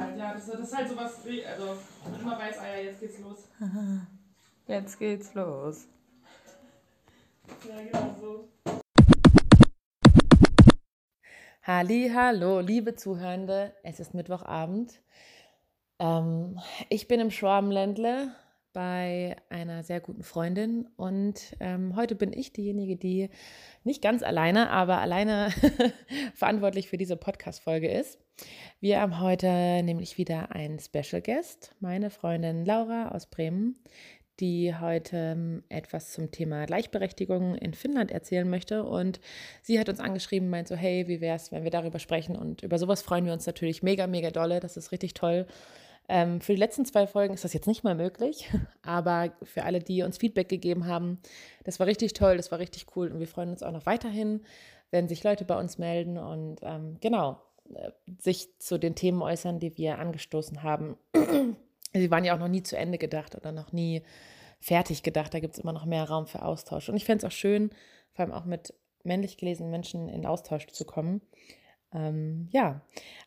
halt, ja. Das, das ist halt sowas, also immer weiß, ah ja, jetzt geht's los. Jetzt geht's los. Ja, genau so. Halli, hallo, liebe Zuhörende. Es ist Mittwochabend. Ähm, ich bin im Schwabenländle bei einer sehr guten Freundin und ähm, heute bin ich diejenige, die nicht ganz alleine, aber alleine verantwortlich für diese Podcast-Folge ist. Wir haben heute nämlich wieder einen Special Guest, meine Freundin Laura aus Bremen, die heute ähm, etwas zum Thema Gleichberechtigung in Finnland erzählen möchte. Und sie hat uns angeschrieben, meint so, hey, wie wäre es, wenn wir darüber sprechen? Und über sowas freuen wir uns natürlich mega, mega dolle. Das ist richtig toll. Ähm, für die letzten zwei Folgen ist das jetzt nicht mehr möglich, aber für alle, die uns Feedback gegeben haben, das war richtig toll, das war richtig cool und wir freuen uns auch noch weiterhin, wenn sich Leute bei uns melden und ähm, genau äh, sich zu den Themen äußern, die wir angestoßen haben. Sie waren ja auch noch nie zu Ende gedacht oder noch nie fertig gedacht. Da gibt es immer noch mehr Raum für Austausch. Und ich fände es auch schön, vor allem auch mit männlich gelesenen Menschen in Austausch zu kommen. Ähm, ja,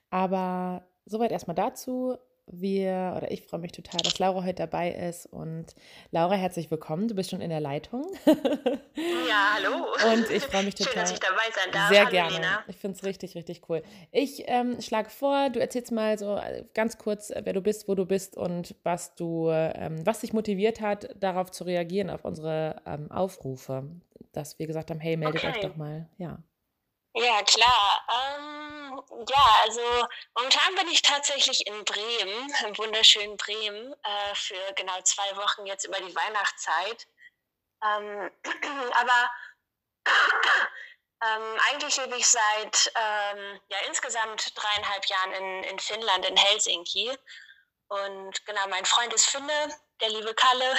aber soweit erstmal dazu wir oder ich freue mich total, dass Laura heute dabei ist. Und Laura, herzlich willkommen. Du bist schon in der Leitung. Ja, hallo. Und ich freue mich total. Schön, dass ich dabei sein darf. Sehr hallo, gerne. Lena. Ich finde es richtig, richtig cool. Ich ähm, schlage vor, du erzählst mal so äh, ganz kurz, äh, wer du bist, wo du bist und was du, ähm, was dich motiviert hat, darauf zu reagieren, auf unsere ähm, Aufrufe. Dass wir gesagt haben, hey, meldet Okay. euch doch mal. Ja. Ja, klar. Ähm, ja, also momentan bin ich tatsächlich in Bremen, im wunderschönen Bremen, äh, für genau zwei Wochen jetzt über die Weihnachtszeit. Ähm, aber ähm, eigentlich lebe ich seit ähm, ja, insgesamt dreieinhalb Jahren in, in Finnland, in Helsinki. Und genau, mein Freund ist Finne, der liebe Kalle.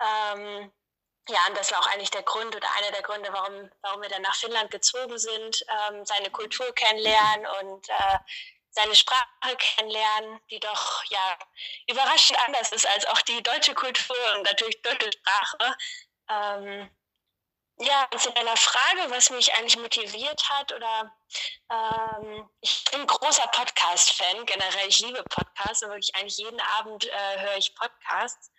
ja, und das war auch eigentlich der Grund oder einer der Gründe, warum, warum wir dann nach Finnland gezogen sind, ähm, seine Kultur kennenlernen und äh, seine Sprache kennenlernen, die doch ja überraschend anders ist als auch die deutsche Kultur und natürlich deutsche Sprache. Ähm, ja, zu deiner Frage, was mich eigentlich motiviert hat, oder ähm, ich bin großer Podcast-Fan, generell, ich liebe Podcasts und wirklich eigentlich jeden Abend äh, höre ich Podcasts.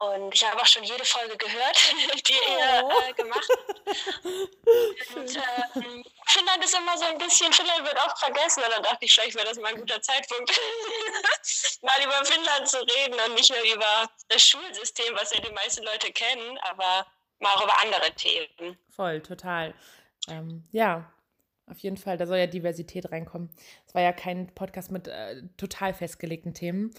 Und ich habe auch schon jede Folge gehört, die ihr Oh. äh, gemacht habt. Und ähm, Finnland ist immer so ein bisschen, Finnland wird oft vergessen. Und dann dachte ich, vielleicht wäre das mal ein guter Zeitpunkt, mal über Finnland zu reden und nicht nur über das Schulsystem, was ja die meisten Leute kennen, aber mal auch über andere Themen. Voll, total. Ähm, ja, auf jeden Fall, da soll ja Diversität reinkommen. Es war ja kein Podcast mit äh, total festgelegten Themen.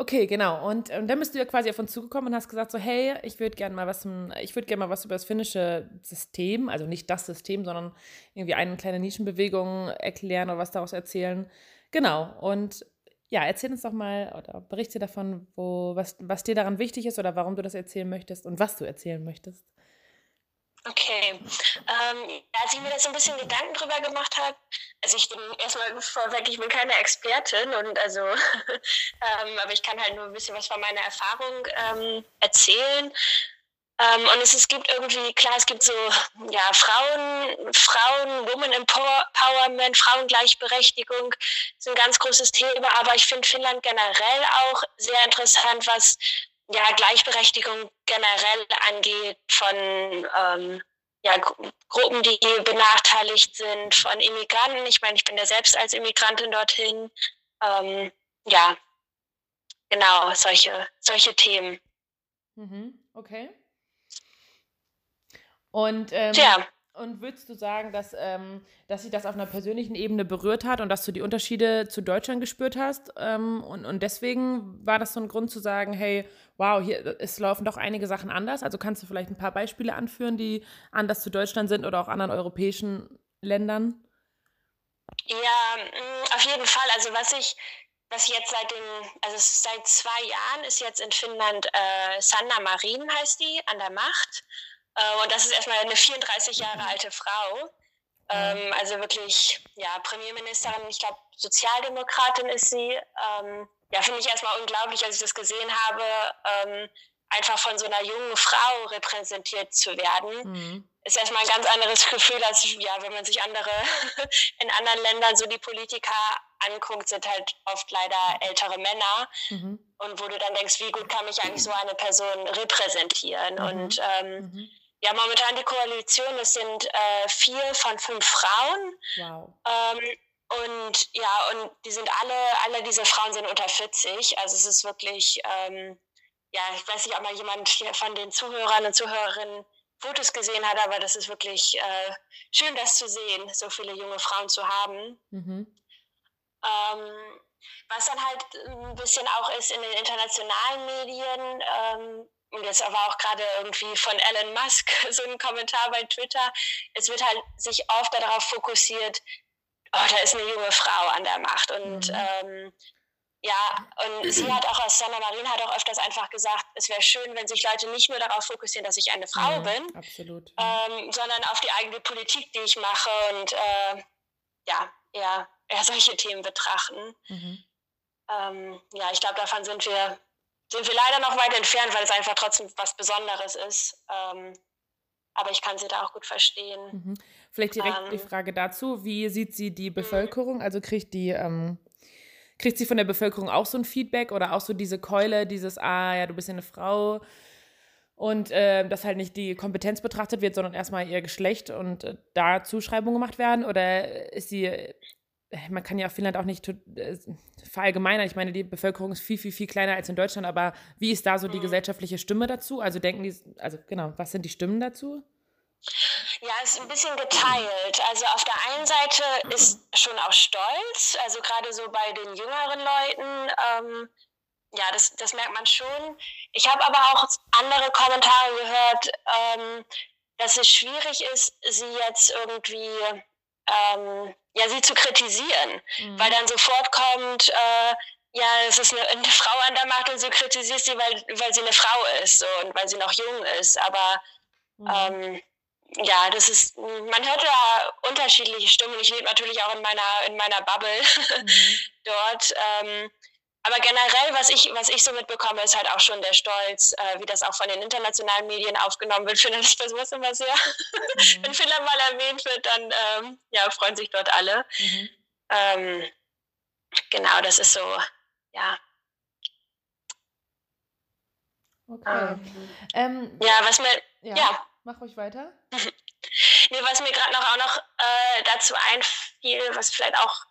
Okay, genau. Und, ähm, dann bist du ja quasi auf uns zugekommen und hast gesagt so, hey, ich würde gerne mal was, ich würde gerne mal was über das finnische System, also nicht das System, sondern irgendwie eine kleine Nischenbewegung erklären oder was daraus erzählen. Genau. Und ja, erzähl uns doch mal oder berichte davon, wo, was, was dir daran wichtig ist oder warum du das erzählen möchtest und was du erzählen möchtest. Okay. Ähm, als ich mir das so ein bisschen Gedanken drüber gemacht habe, also ich bin erstmal vorweg, ich bin keine Expertin und also, ähm, aber ich kann halt nur ein bisschen was von meiner Erfahrung ähm, erzählen. Ähm, und es, es gibt irgendwie, klar, es gibt so, ja, Frauen, Frauen, Woman Empowerment, Frauengleichberechtigung ist ein ganz großes Thema, aber ich finde Finnland generell auch sehr interessant, was ja, Gleichberechtigung generell angeht von ähm, ja, Gru- Gruppen, die benachteiligt sind, von Immigranten. Ich meine, ich bin ja selbst als Immigrantin dorthin. Ähm, ja, genau, solche, solche Themen. Mhm, okay. Und, ähm, Tja, und würdest du sagen, dass, ähm, dass sich das auf einer persönlichen Ebene berührt hat und dass du die Unterschiede zu Deutschland gespürt hast? Ähm, und, und deswegen war das so ein Grund zu sagen, hey, wow, hier es laufen doch einige Sachen anders. Also kannst du vielleicht ein paar Beispiele anführen, die anders zu Deutschland sind oder auch anderen europäischen Ländern? Ja, mh, auf jeden Fall. Also was ich, was jetzt seit den, also seit zwei Jahren ist jetzt in Finnland äh, Sanna Marin heißt die an der Macht. Äh, und das ist erstmal eine 34 Jahre alte Frau. Ähm, also wirklich, ja, Premierministerin, ich glaube, Sozialdemokratin ist sie. Ähm, ja, finde ich erstmal unglaublich, als ich das gesehen habe, ähm, einfach von so einer jungen Frau repräsentiert zu werden. Mhm. ist erstmal ein ganz anderes Gefühl, als ja, wenn man sich andere in anderen Ländern so die Politiker anguckt, sind halt oft leider ältere Männer. Mhm. Und wo du dann denkst, wie gut kann mich eigentlich so eine Person repräsentieren? Mhm. Und ähm, mhm. Ja, momentan die Koalition, es sind äh, vier von fünf Frauen. Wow. Ähm, und ja, und die sind alle, alle diese Frauen sind unter 40. Also es ist wirklich, ähm, ja, ich weiß nicht, ob mal jemand hier von den Zuhörern und Zuhörerinnen Fotos gesehen hat, aber das ist wirklich äh, schön, das zu sehen, so viele junge Frauen zu haben. Mhm. Ähm, was dann halt ein bisschen auch ist in den internationalen Medien, ähm, und jetzt aber auch gerade irgendwie von Elon Musk so ein Kommentar bei Twitter, es wird halt sich oft darauf fokussiert, oh, da ist eine junge Frau an der Macht. Und mhm. ähm, ja, und sie hat auch, Sanna Marin hat auch öfters einfach gesagt, es wäre schön, wenn sich Leute nicht nur darauf fokussieren, dass ich eine Frau ja, bin, absolut, ähm, sondern auf die eigene Politik, die ich mache und äh, ja, eher, eher solche Themen betrachten. Mhm. Ähm, ja, ich glaube, davon sind wir, sind wir leider noch weit entfernt, weil es einfach trotzdem was Besonderes ist. Ähm, aber ich kann sie da auch gut verstehen. Mhm. Vielleicht direkt ähm, die Frage dazu, wie sieht sie die Bevölkerung? Also kriegt die ähm, Kriegt sie von der Bevölkerung auch so ein Feedback oder auch so diese Keule, dieses, ah ja, du bist ja eine Frau und äh, dass halt nicht die Kompetenz betrachtet wird, sondern erstmal ihr Geschlecht und äh, da Zuschreibungen gemacht werden? Oder ist sie, man kann ja Finnland auch nicht äh, verallgemeinern, ich meine, die Bevölkerung ist viel, viel, viel kleiner als in Deutschland, aber wie ist da so die mhm. gesellschaftliche Stimme dazu? Also denken die, also genau, was sind die Stimmen dazu? Ja, es ist ein bisschen geteilt. Also auf der einen Seite ist schon auch Stolz, also gerade so bei den jüngeren Leuten, ähm, ja, das, das merkt man schon. Ich habe aber auch andere Kommentare gehört, ähm, dass es schwierig ist, sie jetzt irgendwie, ähm, ja, sie zu kritisieren, mhm. weil dann sofort kommt, äh, ja, es ist eine, eine, Frau an der Macht und du kritisierst sie, weil, weil sie eine Frau ist so, und weil sie noch jung ist, aber mhm. ähm, ja, das ist, man hört ja unterschiedliche Stimmen. Ich lebe natürlich auch in meiner, in meiner Bubble mhm. dort. Ähm, aber generell, was ich, was ich so mitbekomme, ist halt auch schon der Stolz, äh, wie das auch von den internationalen Medien aufgenommen wird. Ich finde das bei sowas immer sehr. Mhm. Wenn Finnland mal erwähnt wird, dann ähm, ja, freuen sich dort alle. Mhm. Ähm, genau, das ist so, ja. Okay. Ähm, ja, was mir, ja. ja. Mach ruhig weiter. nee, was mir gerade noch auch noch äh, dazu einfiel, was vielleicht auch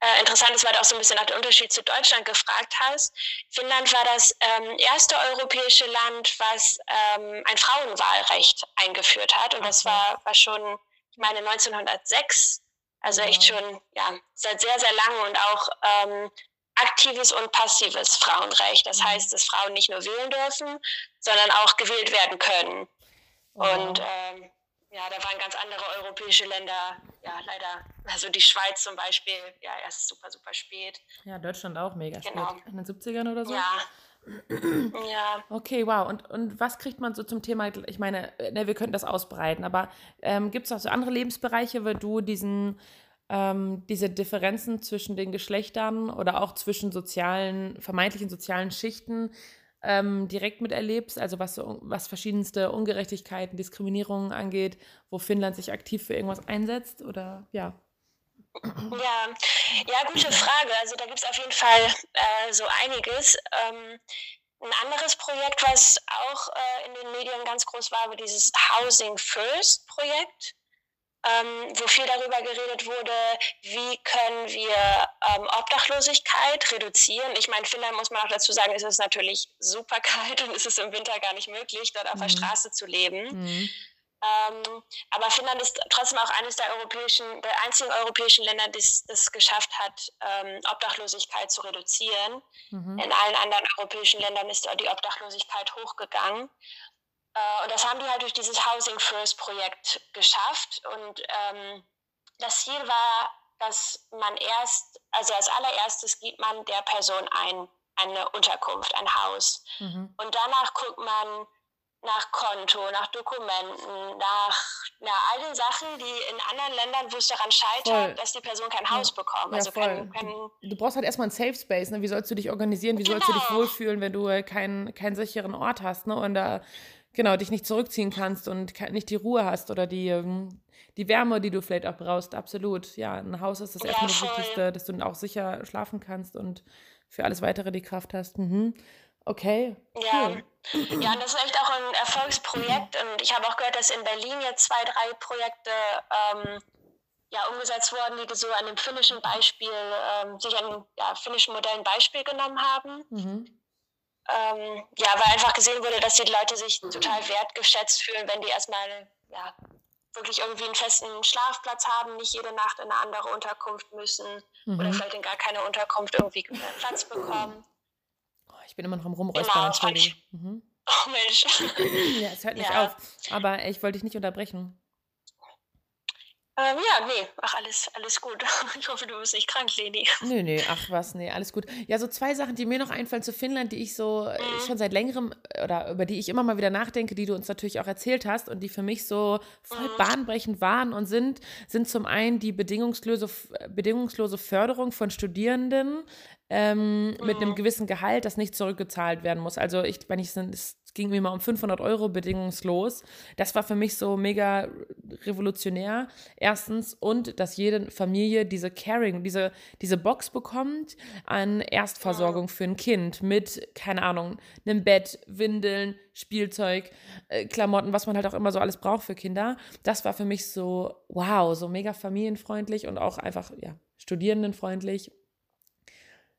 äh, interessant ist, weil du auch so ein bisschen nach dem Unterschied zu Deutschland gefragt hast. Finnland war das ähm, erste europäische Land, was ähm, ein Frauenwahlrecht eingeführt hat. Und das war, war schon, ich meine, 1906. Also echt schon, ja, seit sehr, sehr lang und auch ähm, aktives und passives Frauenrecht. Das mhm. heißt, dass Frauen nicht nur wählen dürfen, sondern auch gewählt werden können. Und ähm, ja, da waren ganz andere europäische Länder, ja, leider, also die Schweiz zum Beispiel, ja, erst super, super spät. Ja, Deutschland auch mega genau. spät. In den 70ern oder so? Ja. ja. Okay, wow. Und, und was kriegt man so zum Thema, ich meine, ne, wir könnten das ausbreiten, aber ähm, gibt es auch so andere Lebensbereiche, wo du diesen, ähm, diese Differenzen zwischen den Geschlechtern oder auch zwischen sozialen, vermeintlichen sozialen Schichten ähm, direkt miterlebst, also was, was verschiedenste Ungerechtigkeiten, Diskriminierungen angeht, wo Finnland sich aktiv für irgendwas einsetzt oder ja? Ja, ja, gute Frage. Also da gibt es auf jeden Fall äh, so einiges. Ähm, ein anderes Projekt, was auch äh, in den Medien ganz groß war, war dieses Housing First Projekt ähm, wo viel darüber geredet wurde, wie können wir ähm, Obdachlosigkeit reduzieren. Ich meine, Finnland muss man auch dazu sagen, ist es natürlich super kalt und ist es im Winter gar nicht möglich, dort auf mhm. der Straße zu leben. Mhm. Ähm, aber Finnland ist trotzdem auch eines der europäischen, der einzigen europäischen Länder, die es geschafft hat, ähm, Obdachlosigkeit zu reduzieren. Mhm. In allen anderen europäischen Ländern ist die Obdachlosigkeit hochgegangen. Äh, und das haben die halt durch dieses Housing First Projekt geschafft. Und ähm, das Ziel war, dass man erst, also als allererstes gibt man der Person ein, eine Unterkunft, ein Haus. Mhm. Und danach guckt man nach Konto, nach Dokumenten, nach na, all den Sachen, die in anderen Ländern, wo es daran scheitert, voll. dass die Person kein Haus bekommt. Ja, also kein, kein du, brauchst halt erstmal einen Safe Space. Ne? Wie sollst du dich organisieren? Wie genau. sollst du dich genau. wohlfühlen, wenn du keinen, keinen sicheren Ort hast? Ne? Und da genau, dich nicht zurückziehen kannst und nicht die Ruhe hast oder die, ähm, die Wärme, die du vielleicht auch brauchst. Absolut. Ja, ein Haus ist das ja, erstmal das Wichtigste, dass du auch sicher schlafen kannst und für alles weitere die Kraft hast. Mhm. Okay. Ja. Cool. ja, und das ist echt auch ein Erfolgsprojekt. Und ich habe auch gehört, dass in Berlin jetzt zwei, drei Projekte ähm, ja, umgesetzt wurden, die so an dem finnischen Beispiel, ähm, sich an ja, finnischen Modellen Beispiel genommen haben. Mhm. Ähm, ja, weil einfach gesehen wurde, dass die Leute sich total wertgeschätzt fühlen, wenn die erstmal ja, wirklich irgendwie einen festen Schlafplatz haben, nicht jede Nacht in eine andere Unterkunft müssen mhm. oder vielleicht in gar keine Unterkunft irgendwie Platz bekommen. Oh, ich bin immer noch am Rumräuspern, genau, Mhm. Oh Mensch. ja, es hört nicht ja. auf. Aber ich wollte dich nicht unterbrechen. Ähm, ja, nee, ach, alles, alles gut. Ich hoffe, du bist nicht krank, Leni. Nö, nö, ach was, nee, alles gut. Ja, so zwei Sachen, die mir noch einfallen zu Finnland, die ich so äh, mhm. schon seit längerem oder über die ich immer mal wieder nachdenke, die du uns natürlich auch erzählt hast und die für mich so voll mhm. bahnbrechend waren und sind, sind zum einen die bedingungslose, bedingungslose Förderung von Studierenden ähm, mhm. mit einem mhm. gewissen Gehalt, das nicht zurückgezahlt werden muss. Also ich, wenn ich es ging mir mal um 500 Euro bedingungslos. Das war für mich so mega revolutionär. Erstens und dass jede Familie diese Caring, diese diese Box bekommt an Erstversorgung für ein Kind mit keine Ahnung einem Bett, Windeln, Spielzeug, äh, Klamotten, was man halt auch immer so alles braucht für Kinder. Das war für mich so wow, so mega familienfreundlich und auch einfach ja studierendenfreundlich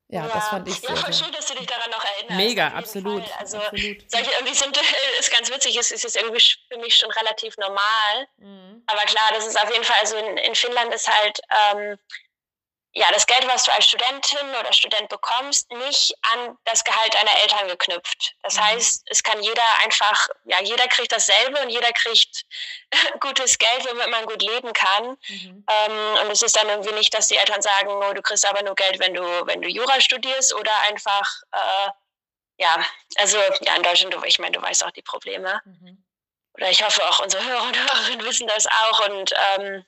ja, ja, das fand ich sehr. Ja, voll schön, dass du dich daran noch erinnerst. Mega, absolut. Fall. Also, absolut. solche irgendwie sind, ist ganz witzig, es ist jetzt irgendwie für mich schon relativ normal. Mhm. Aber klar, das ist auf jeden Fall, also in, in Finnland ist halt, ähm, ja, das Geld, was du als Studentin oder Student bekommst, nicht an das Gehalt deiner Eltern geknüpft. Das mhm. heißt, es kann jeder einfach, ja, jeder kriegt dasselbe und jeder kriegt gutes Geld, womit man gut leben kann. Mhm. Ähm, und es ist dann irgendwie nicht, dass die Eltern sagen, oh, du kriegst aber nur Geld, wenn du, wenn du Jura studierst oder einfach, äh, ja, also ja, in Deutschland, ich meine, du weißt auch die Probleme. Mhm. Oder ich hoffe auch unsere Hörer und Hörerinnen wissen das auch und ähm,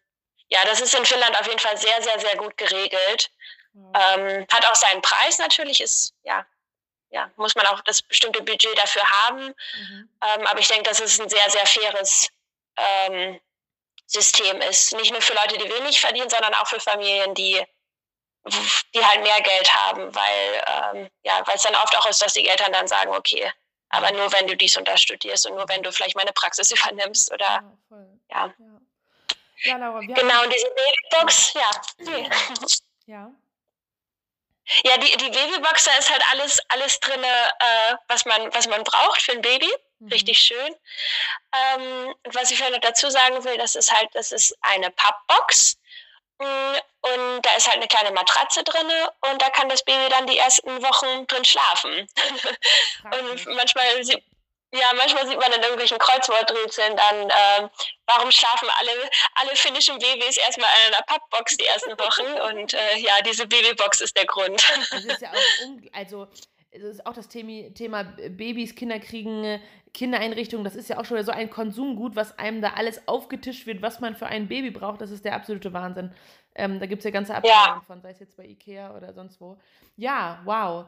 ja, das ist in Finnland auf jeden Fall sehr, sehr, sehr gut geregelt. Mhm. Ähm, hat auch seinen Preis natürlich, ist, ja, ja, muss man auch das bestimmte Budget dafür haben. Mhm. Ähm, aber ich denke, dass es ein sehr, sehr faires ähm, System ist. Nicht nur für Leute, die wenig verdienen, sondern auch für Familien, die, die halt mehr Geld haben, weil ähm, ja, weil es dann oft auch ist, dass die Eltern dann sagen, okay, aber nur wenn du dies und das studierst und nur wenn du vielleicht meine Praxis übernimmst oder ja. ja. Ja. Laura, wir Genau, und diese Babybox, ja. Ja. Ja, die, die Babybox, da ist halt alles, alles drin, äh, was, man, was man braucht für ein Baby. Mhm. Richtig schön. Ähm, was ich vielleicht noch dazu sagen will, das ist halt, das ist eine Pappbox. Mm, und da ist halt eine kleine Matratze drin und da kann das Baby dann die ersten Wochen drin schlafen. und manchmal ja, manchmal sieht man in irgendwelchen Kreuzworträtseln dann, äh, warum schlafen alle, alle finnischen Babys erstmal in einer Pappbox die ersten Wochen und äh, ja, diese Babybox ist der Grund. Das ist ja auch, also das ist auch das Thema, Thema Babys, Kinder kriegen, Kindereinrichtungen, das ist ja auch schon so ein Konsumgut, was einem da alles aufgetischt wird, was man für ein Baby braucht, das ist der absolute Wahnsinn. Ähm, da gibt es ja ganze Abteilungen ja. von, sei es jetzt bei Ikea oder sonst wo. Ja, wow.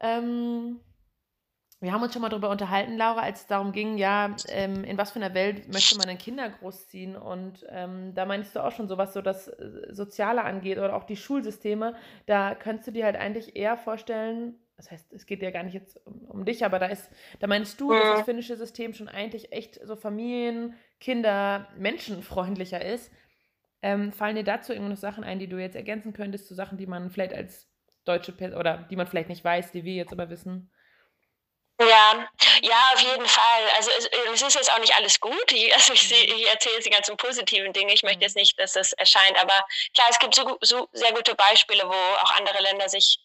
Ähm, wir haben uns schon mal darüber unterhalten, Laura, als es darum ging, ja, ähm, in was für einer Welt möchte man denn Kinder großziehen? Und ähm, da meinst du auch schon so, was so das äh, Soziale angeht oder auch die Schulsysteme. Da könntest du dir halt eigentlich eher vorstellen, das heißt, es geht ja gar nicht jetzt um, um dich, aber da ist, da meinst du, dass das finnische System schon eigentlich echt so Familien, Kinder, menschenfreundlicher ist. Ähm, fallen dir dazu irgendwo noch Sachen ein, die du jetzt ergänzen könntest, zu Sachen, die man vielleicht als deutsche Person oder die man vielleicht nicht weiß, die wir jetzt aber wissen? Ja, ja, auf jeden Fall. Also es, es, ist jetzt auch nicht alles gut. Ich, also ich, ich erzähle jetzt die ganzen positiven Dinge. Ich möchte jetzt nicht, dass das erscheint, aber klar, es gibt so, so sehr gute Beispiele, wo auch andere Länder sich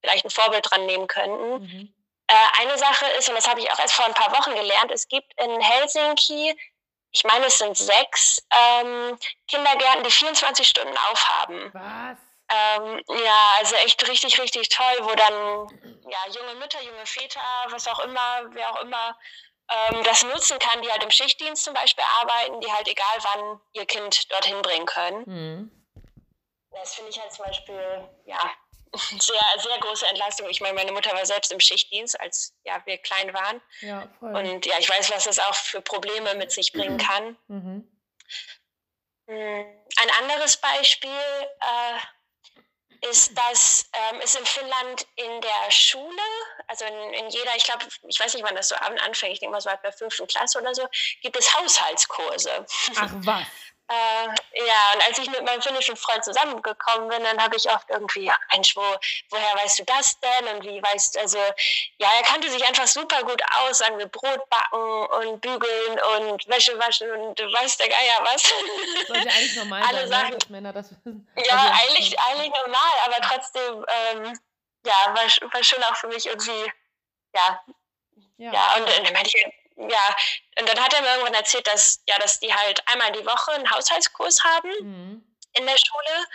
vielleicht ein Vorbild dran nehmen könnten. Mhm. Äh, eine Sache ist, und das habe ich auch erst vor ein paar Wochen gelernt, es gibt in Helsinki, ich meine, es sind sechs ähm, Kindergärten, die 24 Stunden aufhaben. Was? Ähm, ja, also echt richtig, richtig toll, wo dann ja, junge Mütter, junge Väter, was auch immer, wer auch immer ähm, das nutzen kann, die halt im Schichtdienst zum Beispiel arbeiten, die halt egal wann ihr Kind dorthin bringen können. Mhm. Das finde ich halt zum Beispiel, ja, sehr, sehr große Entlastung. Ich meine, meine Mutter war selbst im Schichtdienst, als ja, wir klein waren. Ja, voll. Und ja, ich weiß, was das auch für Probleme mit sich bringen kann. Mhm. Hm, Ein anderes Beispiel äh, ist, dass ähm, es in Finnland in der Schule, also in, in jeder, ich glaube, ich weiß nicht, wann das so an- anfängt, ich denke mal so ab der fünften Klasse oder so, gibt es Haushaltskurse. Ach was. Äh, ja, und als ich mit meinem finnischen Freund zusammengekommen bin, dann habe ich oft irgendwie, ja, Mensch, wo, woher weißt du das denn? Und wie weißt also, ja, er kannte sich einfach super gut aus, sagen wir Brot backen und bügeln und Wäsche waschen und du weißt der Geier was. Sollte eigentlich normal Alle sein, Sachen. ne, dass Männer das wissen. Ja, Also, eigentlich, eigentlich normal, aber trotzdem, ähm, ja, war, war schon auch für mich irgendwie, ja, Ja. ja, und dann meinte ich, ja, und dann hat er mir irgendwann erzählt, dass, ja, dass die halt einmal die Woche einen Haushaltskurs haben Mhm. in der Schule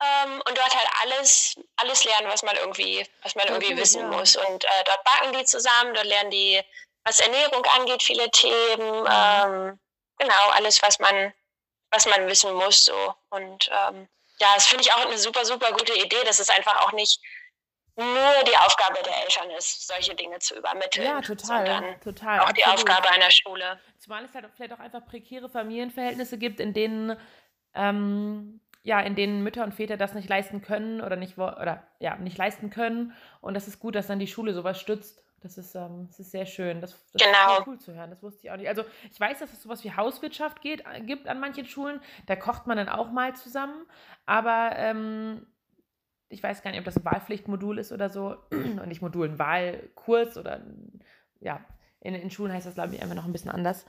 ähm, und dort halt alles, alles lernen, was man irgendwie, was man irgendwie gut, wissen ja. muss. Und äh, dort backen die zusammen, dort lernen die, was Ernährung angeht, viele Themen, Mhm. ähm, genau, alles, was man, was man wissen muss. So. Und ähm, ja, das finde ich auch eine super, super gute Idee, dass es einfach auch nicht nur die Aufgabe der Eltern ist, solche Dinge zu übermitteln, Ja, total. Total. auch die absolut. Aufgabe einer Schule. Zumal es halt auch vielleicht auch einfach prekäre Familienverhältnisse gibt, in denen ähm, ja, in denen Mütter und Väter das nicht leisten können oder nicht oder ja, nicht leisten können. Und das ist gut, dass dann die Schule sowas stützt. Das ist, ähm, das ist sehr schön. Das, das Genau. ist cool zu hören. Das wusste ich auch nicht. Also ich weiß, dass es sowas wie Hauswirtschaft geht, äh, gibt an manchen Schulen. Da kocht man dann auch mal zusammen. Aber ähm, ich weiß gar nicht, ob das ein Wahlpflichtmodul ist oder so. Und nicht Modul, ein Wahlkurs oder ja, in, in Schulen heißt das, glaube ich, einfach noch ein bisschen anders.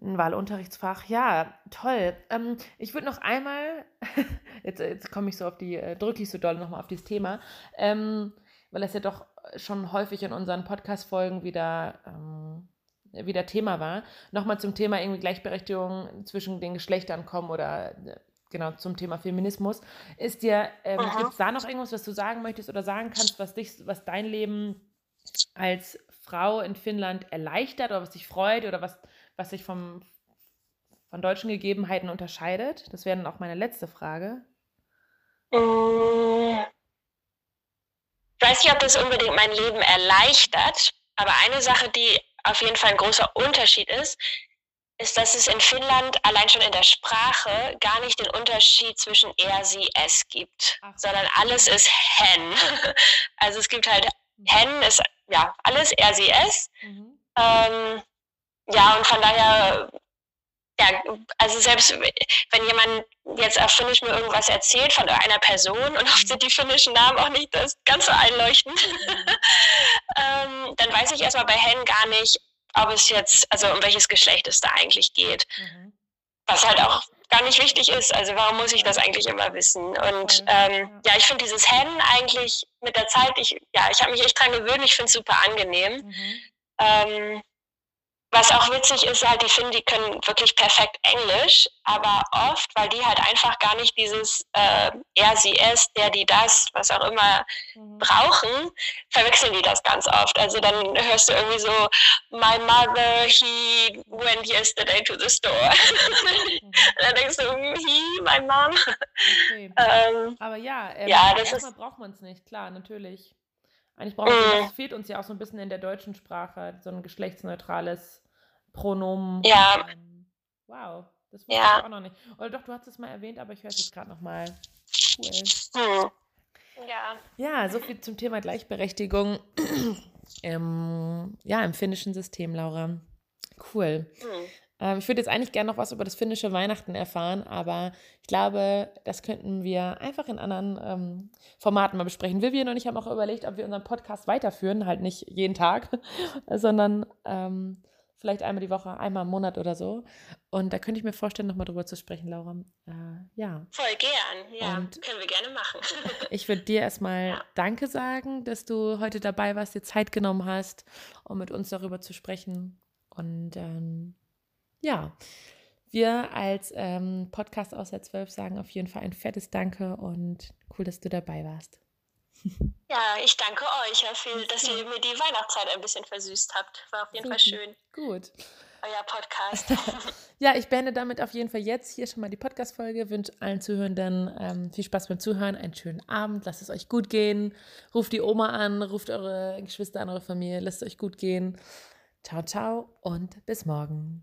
Ein Wahlunterrichtsfach. Ja, toll. Ähm, ich würde noch einmal, jetzt, jetzt komme ich so auf die, äh, drücke ich so doll nochmal auf dieses Thema, ähm, weil das ja doch schon häufig in unseren Podcast-Folgen wieder, ähm, wieder Thema war. Nochmal zum Thema irgendwie Gleichberechtigung zwischen den Geschlechtern kommen oder äh, genau zum Thema Feminismus. Ist dir, ähm, gibt es da noch irgendwas, was du sagen möchtest oder sagen kannst, was dich, was dein Leben als Frau in Finnland erleichtert oder was dich freut oder was, was sich vom, von deutschen Gegebenheiten unterscheidet? Das wäre dann auch meine letzte Frage. Ich weiß nicht, ob das unbedingt mein Leben erleichtert, aber eine Sache, die auf jeden Fall ein großer Unterschied ist, ist, dass es in Finnland allein schon in der Sprache gar nicht den Unterschied zwischen er, sie, es gibt, Ach. sondern alles ist hen. Also es gibt halt hen ist ja alles er, sie, es. Mhm. Ähm, ja, und von daher, ja, also selbst wenn jemand jetzt auf Finnisch mir irgendwas erzählt von einer Person und oft sind die finnischen Namen auch nicht das ganz so einleuchtend, ähm, dann weiß ich erstmal bei Hen gar nicht, ob es jetzt, also um welches Geschlecht es da eigentlich geht. Mhm. Was halt auch gar nicht wichtig ist. Also warum muss ich das eigentlich immer wissen? Und ähm, ja, ich finde dieses Hen eigentlich mit der Zeit, ich, ja, ich habe mich echt dran gewöhnt, ich finde es super angenehm. Mhm. Ähm, was auch witzig ist, halt, die Finnen, die können wirklich perfekt Englisch, aber oft, weil die halt einfach gar nicht dieses äh, er, sie, es, der, die, das, was auch immer Mhm. brauchen, verwechseln die das ganz oft. Also dann hörst du irgendwie so, my mother, he went yesterday to the store. Mhm. Dann denkst du, hm, he, my mom. Okay. Ähm, Aber ja, ähm, Ja, das erstmal ist- braucht man es nicht, klar, natürlich. Eigentlich braucht man Mhm. das fehlt uns ja auch so ein bisschen in der deutschen Sprache, so ein geschlechtsneutrales Pronomen. Ja. Ähm, wow, das wusste Ja. ich auch noch nicht. Oder doch, du hast es mal erwähnt, aber ich höre es jetzt gerade nochmal. Cool. hm. Ja. Ja, so viel zum Thema Gleichberechtigung im, ja, im finnischen System, Laura. Cool. Hm. Ähm, ich würde jetzt eigentlich gerne noch was über das finnische Weihnachten erfahren, aber ich glaube, das könnten wir einfach in anderen ähm, Formaten mal besprechen. Vivian und ich haben auch überlegt, ob wir unseren Podcast weiterführen, halt nicht jeden Tag, sondern ähm, vielleicht einmal die Woche, einmal im Monat oder so. Und da könnte ich mir vorstellen, nochmal drüber zu sprechen, Laura. Äh, ja. Voll gern. Ja, Und- können wir gerne machen. Ich würde dir erstmal Ja. Danke sagen, dass du heute dabei warst, dir Zeit genommen hast, um mit uns darüber zu sprechen. Und ähm, ja, wir als ähm, Podcast aus der 12 sagen auf jeden Fall ein fettes Danke und cool, dass du dabei warst. Ja, ich danke euch, Herr Phil, dass ihr mir die Weihnachtszeit ein bisschen versüßt habt. War auf jeden Fall schön. Gut. euer Podcast. ja, ich beende damit auf jeden Fall jetzt hier schon mal die Podcast-Folge. Wünsche allen Zuhörenden ähm, viel Spaß beim Zuhören, einen schönen Abend, lasst es euch gut gehen. Ruft die Oma an, ruft eure Geschwister an, eure Familie, lasst es euch gut gehen. Ciao, ciao und bis morgen.